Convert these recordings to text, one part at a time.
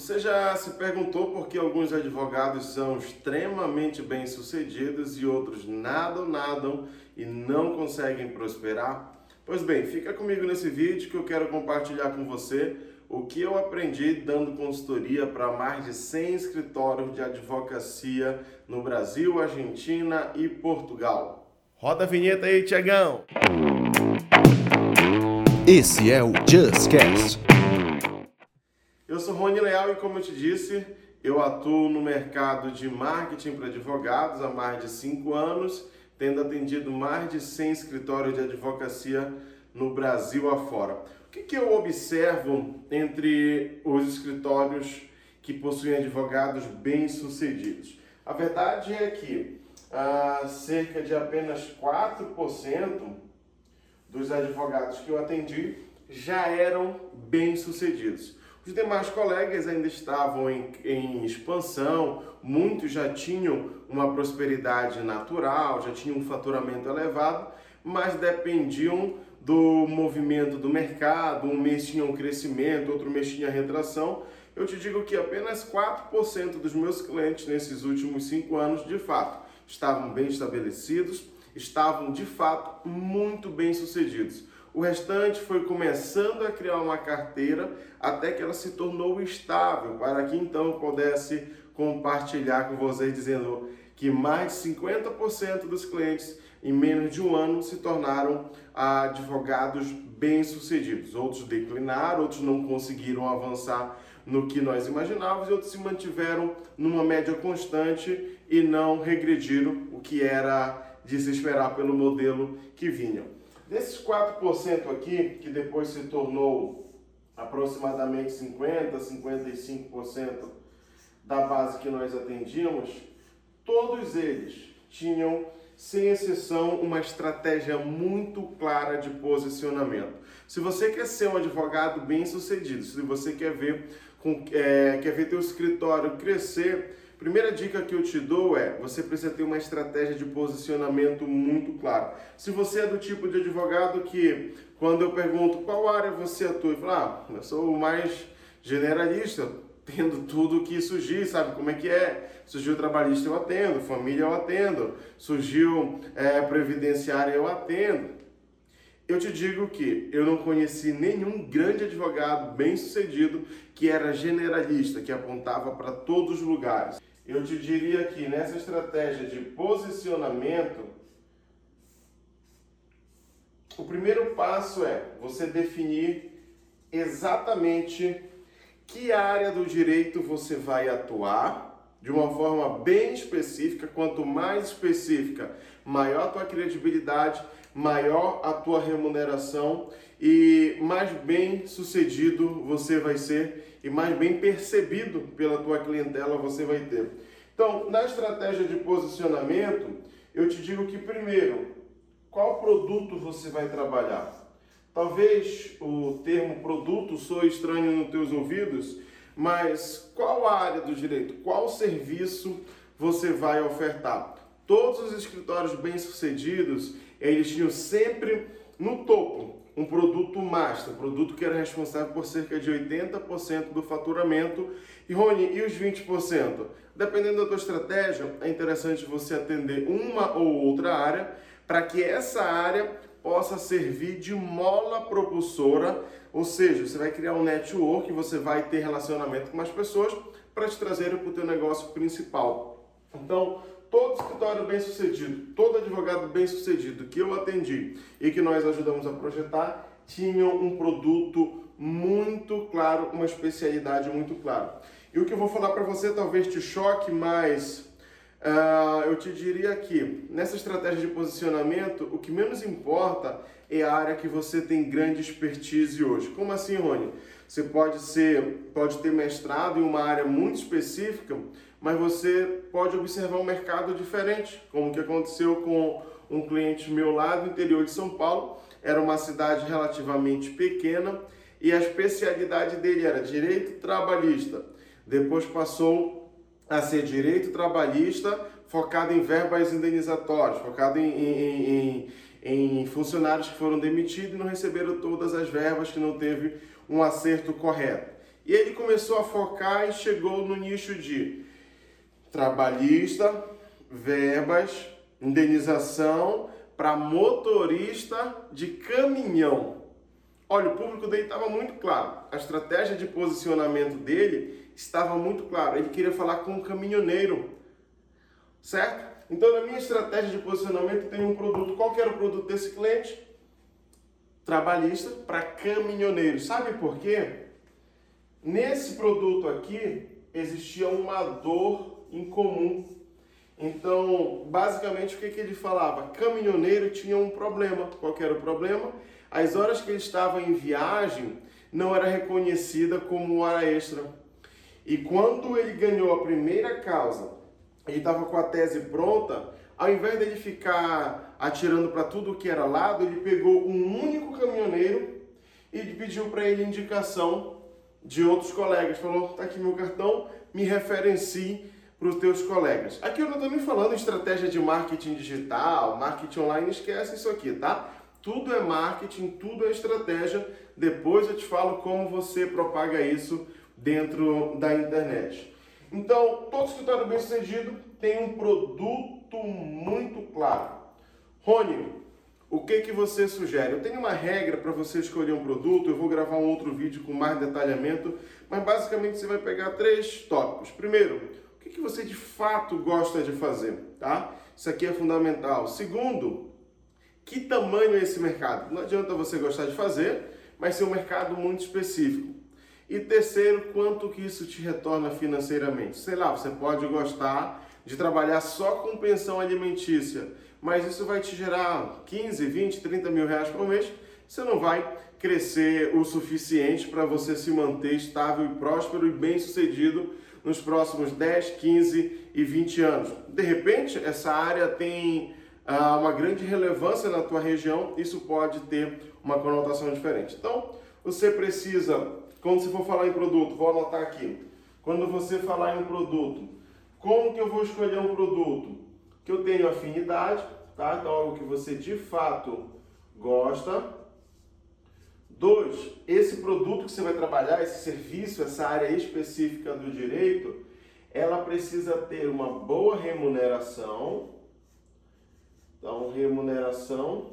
Você já se perguntou por que alguns advogados são extremamente bem-sucedidos e outros nadam, nadam e não conseguem prosperar? Pois bem, fica comigo nesse vídeo que eu quero compartilhar com você o que eu aprendi dando consultoria para mais de 100 escritórios de advocacia no Brasil, Argentina e Portugal. Roda a vinheta aí, Tiagão! Esse é o Just Cast. Eu sou Rony Leal e, como eu te disse, eu atuo no mercado de marketing para advogados há mais de 5 anos, tendo atendido mais de 100 escritórios de advocacia no Brasil afora. O que, que eu observo entre os escritórios que possuem advogados bem-sucedidos? A verdade é que ah, cerca de apenas 4% dos advogados que eu atendi já eram bem-sucedidos. Os demais colegas ainda estavam em, em, expansão, muitos já tinham uma prosperidade natural, já tinham um faturamento elevado, mas dependiam do movimento do mercado. Um mês tinha um crescimento, outro mês tinha retração. Eu te digo que apenas 4% dos meus clientes nesses últimos cinco anos, de fato, estavam bem estabelecidos, estavam de fato muito bem sucedidos. O restante foi começando a criar uma carteira até que ela se tornou estável, para que então eu pudesse compartilhar com vocês dizendo que mais de 50% dos clientes em menos de um ano se tornaram advogados bem-sucedidos. Outros declinaram, outros não conseguiram avançar no que nós imaginávamos e outros se mantiveram numa média constante e não regrediram, o que era de se esperar pelo modelo que vinham. Desses 4% aqui, que depois se tornou aproximadamente 50%, 55% da base que nós atendíamos, todos eles tinham, sem exceção, uma estratégia muito clara de posicionamento. Se você quer ser um advogado bem sucedido, se você quer ver, com, é, quer ver teu escritório crescer, Primeira dica que eu te dou é: você precisa ter uma estratégia de posicionamento muito clara. Se você é do tipo de advogado que, quando eu pergunto qual área você atua, fala, ah, eu sou o mais generalista, tendo tudo que surgir, sabe como é que é? Surgiu trabalhista, eu atendo, família, eu atendo, surgiu é, previdenciária, eu atendo. Eu te digo que eu não conheci nenhum grande advogado bem sucedido que era generalista, que apontava para todos os lugares eu te diria que nessa estratégia de posicionamento, o primeiro passo é você definir exatamente que área do direito você vai atuar de uma forma bem específica. Quanto mais específica, maior a tua credibilidade, maior a tua remuneração e mais bem sucedido você vai ser e mais bem percebido pela tua clientela você vai ter. Então, na estratégia de posicionamento, eu te digo que primeiro, qual produto você vai trabalhar? Talvez o termo produto soe estranho nos teus ouvidos, mas qual área do direito, qual serviço você vai ofertar? Todos os escritórios bem-sucedidos, eles tinham sempre no topo um produto master, produto que era responsável por cerca de 80% do faturamento. E Rony, e os 20%? Dependendo da tua estratégia, é interessante você atender uma ou outra área para que essa área possa servir de mola propulsora, ou seja, você vai criar um network, você vai ter relacionamento com mais pessoas para te trazerem para o teu negócio principal. Então, todo escritório bem sucedido, todo advogado bem sucedido que eu atendi e que nós ajudamos a projetar, tinham um produto muito claro, uma especialidade muito clara. E o que eu vou falar para você talvez te choque, mas uh, eu te diria que nessa estratégia de posicionamento, o que menos importa é a área que você tem grande expertise hoje. Como assim, Rony? Você pode ser, pode ter mestrado em uma área muito específica, mas você pode observar um mercado diferente, como que aconteceu com um cliente meu lá do interior de São Paulo. Era uma cidade relativamente pequena e a especialidade dele era direito trabalhista. Depois passou a ser direito trabalhista focado em verbas indenizatórias, focado em, em, em, em funcionários que foram demitidos e não receberam todas as verbas, que não teve um acerto correto. E ele começou a focar e chegou no nicho de trabalhista, verbas, indenização para motorista de caminhão. Olha, o público dele estava muito claro. A estratégia de posicionamento dele estava muito clara. Ele queria falar com um caminhoneiro, certo? Então, na minha estratégia de posicionamento, tem um produto. Qual que era o produto desse cliente? Trabalhista para caminhoneiro. Sabe por quê? Nesse produto aqui existia uma dor em comum. Então, basicamente, o que, que ele falava? Caminhoneiro tinha um problema. Qual era o problema? As horas que ele estava em viagem não era reconhecida como hora extra. E quando ele ganhou a primeira causa, ele estava com a tese pronta, ao invés dele ficar atirando para tudo que era lado, ele pegou um único caminhoneiro e pediu para ele indicação de outros colegas. Falou: tá aqui meu cartão, me referencie para os teus colegas. Aqui eu não estou nem falando estratégia de marketing digital, marketing online, esquece isso aqui, tá? Tudo é marketing, tudo é estratégia. Depois eu te falo como você propaga isso dentro da internet. Então, todo escritório bem sucedido tem um produto muito claro. Rony, o que, que você sugere? Eu tenho uma regra para você escolher um produto, eu vou gravar um outro vídeo com mais detalhamento, mas basicamente você vai pegar três tópicos. Primeiro, o que, que você de fato gosta de fazer, tá? Isso aqui é fundamental. Segundo, que tamanho é esse mercado? Não adianta você gostar de fazer, mas ser um mercado muito específico. E terceiro, quanto que isso te retorna financeiramente? Sei lá, você pode gostar de trabalhar só com pensão alimentícia, mas isso vai te gerar 15, 20, 30 mil reais por mês. Você não vai crescer o suficiente para você se manter estável e próspero e bem sucedido nos próximos 10, 15 e 20 anos. De repente, essa área tem ah, uma grande relevância na tua região, isso pode ter uma conotação diferente. Então, você precisa quando você for falar em produto, vou anotar aqui. Quando você falar em um produto, como que eu vou escolher um produto? Que eu tenho afinidade, tá? Então algo que você de fato gosta. Dois, esse produto que você vai trabalhar, esse serviço, essa área específica do direito, ela precisa ter uma boa remuneração. Então, remuneração.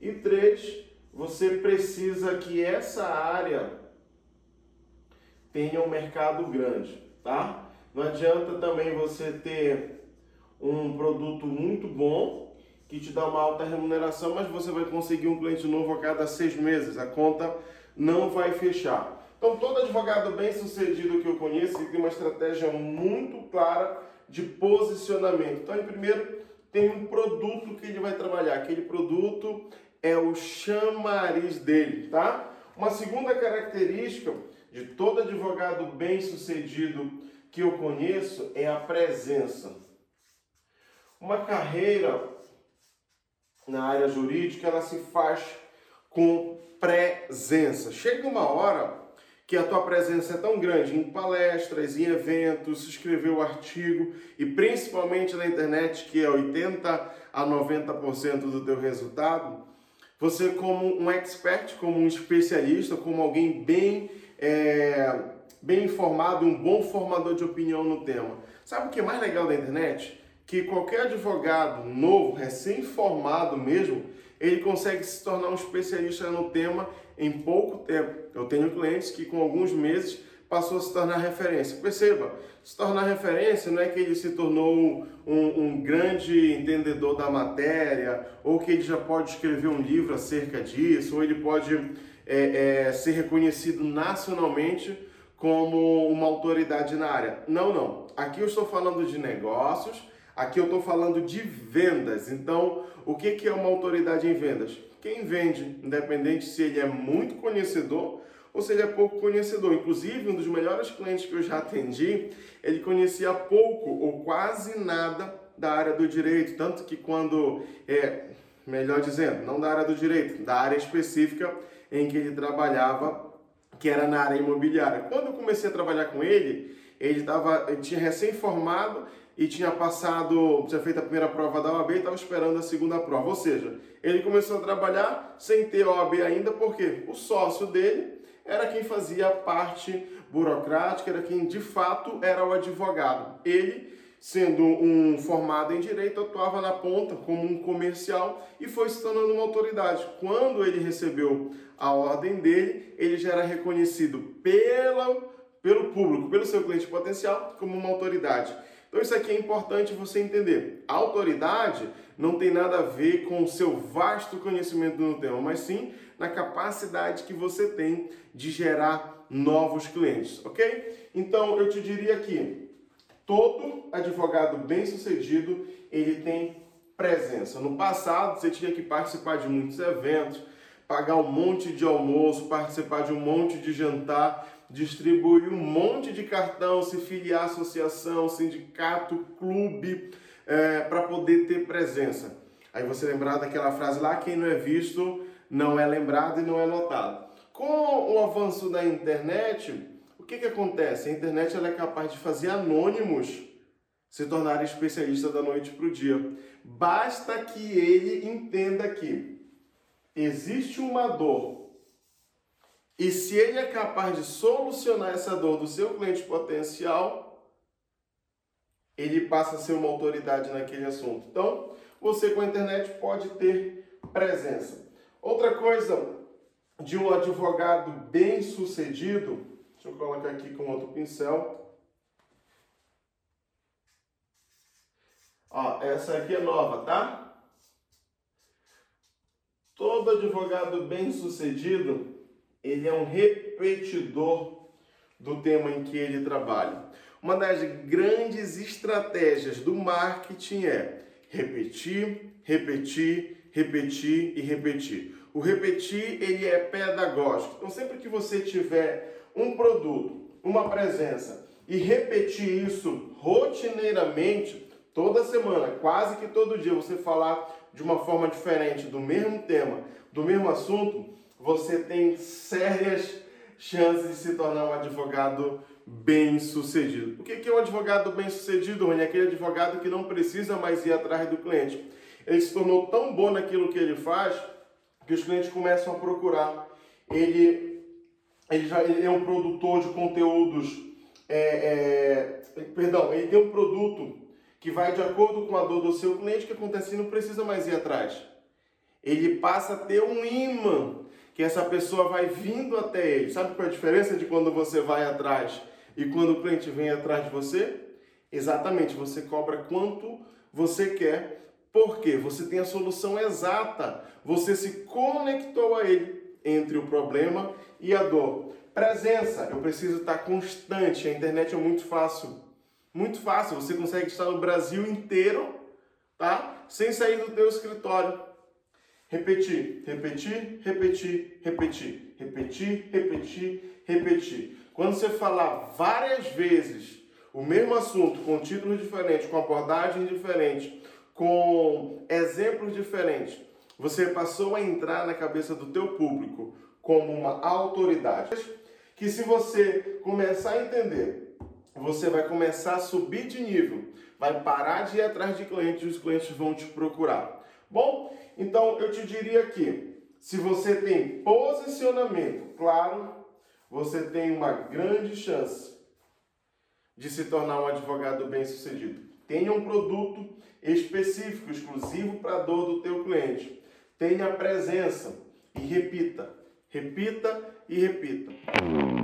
E três, você precisa que essa área tenha um mercado grande, tá? Não adianta também você ter um produto muito bom que te dá uma alta remuneração, mas você vai conseguir um cliente novo a cada seis meses. A conta não vai fechar. Então, todo advogado bem sucedido que eu conheço tem uma estratégia muito clara de posicionamento. Então, em primeiro, tem um produto que ele vai trabalhar. Aquele produto é o chamariz dele, tá? Uma segunda característica de todo advogado bem-sucedido que eu conheço é a presença. Uma carreira na área jurídica, ela se faz com presença. Chega uma hora que a tua presença é tão grande em palestras, em eventos, escrever o artigo e principalmente na internet, que é 80 a 90% do teu resultado, você como um expert, como um especialista, como alguém bem é, bem informado, um bom formador de opinião no tema. Sabe o que é mais legal da internet? Que qualquer advogado novo, recém-formado mesmo, ele consegue se tornar um especialista no tema em pouco tempo. Eu tenho clientes que com alguns meses passou a se tornar referência. Perceba, se tornar referência não é que ele se tornou um, um, grande entendedor da matéria, ou que ele já pode escrever um livro acerca disso, ou ele pode é, é, ser reconhecido nacionalmente como uma autoridade na área. Não, não. Aqui eu estou falando de negócios, aqui eu estou falando de vendas. Então, o que, que é uma autoridade em vendas? Quem vende, independente se ele é muito conhecedor ou se ele é pouco conhecedor. Inclusive, um dos melhores clientes que eu já atendi, ele conhecia pouco ou quase nada da área do direito, tanto que quando, é, melhor dizendo, não da área do direito, da área específica, em que ele trabalhava, que era na área imobiliária. Quando eu comecei a trabalhar com ele, ele, tava, ele tinha recém-formado e tinha passado, tinha feito a primeira prova da OAB e estava esperando a segunda prova. Ou seja, ele começou a trabalhar sem ter OAB ainda, porque o sócio dele era quem fazia a parte burocrática, era quem de fato era o advogado. Ele, sendo um formado em direito, atuava na ponta como um comercial e foi se tornando uma autoridade. Quando ele recebeu a ordem dele, ele já era reconhecido pela, pelo público, pelo seu cliente potencial, como uma autoridade. Então isso aqui é importante você entender. A autoridade não tem nada a ver com o seu vasto conhecimento no tema, mas sim na capacidade que você tem de gerar novos clientes, ok? Então eu te diria que todo advogado bem-sucedido ele tem presença. No passado você tinha que participar de muitos eventos, pagar um monte de almoço, participar de um monte de jantar distribuir um monte de cartão, se filiar à associação, sindicato, clube, é, para poder ter presença. Aí você lembrar daquela frase lá: quem não é visto não é lembrado e não é notado. Com o avanço da internet, o que, que acontece? A internet ela é capaz de fazer anônimos se tornarem especialistas da noite para o dia. Basta que ele entenda que existe uma dor e se ele é capaz de solucionar essa dor do seu cliente potencial, ele passa a ser uma autoridade naquele assunto. Então, você com a internet pode ter presença. Outra coisa de um advogado bem sucedido, deixa eu colocar aqui com outro pincel. Ó, essa aqui é nova, tá? Todo advogado bem sucedido ele é um repetidor do tema em que ele trabalha. Uma das grandes estratégias do marketing é repetir, repetir, repetir e repetir. O repetir ele é pedagógico. Então sempre que você tiver um produto, uma presença e repetir isso rotineiramente, toda semana, quase que todo dia, você falar de uma forma diferente do mesmo tema, do mesmo assunto, você tem sérias chances de se tornar um advogado bem sucedido. O que é um advogado bem sucedido, Rony? Aquele advogado que não precisa mais ir atrás do cliente. Ele se tornou tão bom naquilo que ele faz que os clientes começam a procurar. Ele, ele, já, ele é um produtor de conteúdos. É, é, perdão, ele tem um produto que vai de acordo com a dor do seu cliente que acontece e não precisa mais ir atrás. Ele passa a ter um imã que essa pessoa vai vindo até ele. Sabe qual é a diferença de quando você vai atrás e quando o cliente vem atrás de você? Exatamente, você cobra quanto você quer, porque você tem a solução exata. Você se conectou a ele entre o problema e a dor. Presença, eu preciso estar constante. A internet é muito fácil. Muito fácil, você consegue estar no Brasil inteiro, tá? Sem sair do teu escritório Repetir, repetir, repetir, repetir, repetir, repetir, repetir. Quando você falar várias vezes o mesmo assunto com títulos diferentes, com abordagens diferentes, com exemplos diferentes, você passou a entrar na cabeça do teu público como uma autoridade. Que se você começar a entender, você vai começar a subir de nível, vai parar de ir atrás de clientes e os clientes vão te procurar. Bom, então eu te diria que se você tem posicionamento claro, você tem uma grande chance de se tornar um advogado bem-sucedido. Tenha um produto específico, exclusivo para a dor do teu cliente. Tenha presença e repita, repita e repita.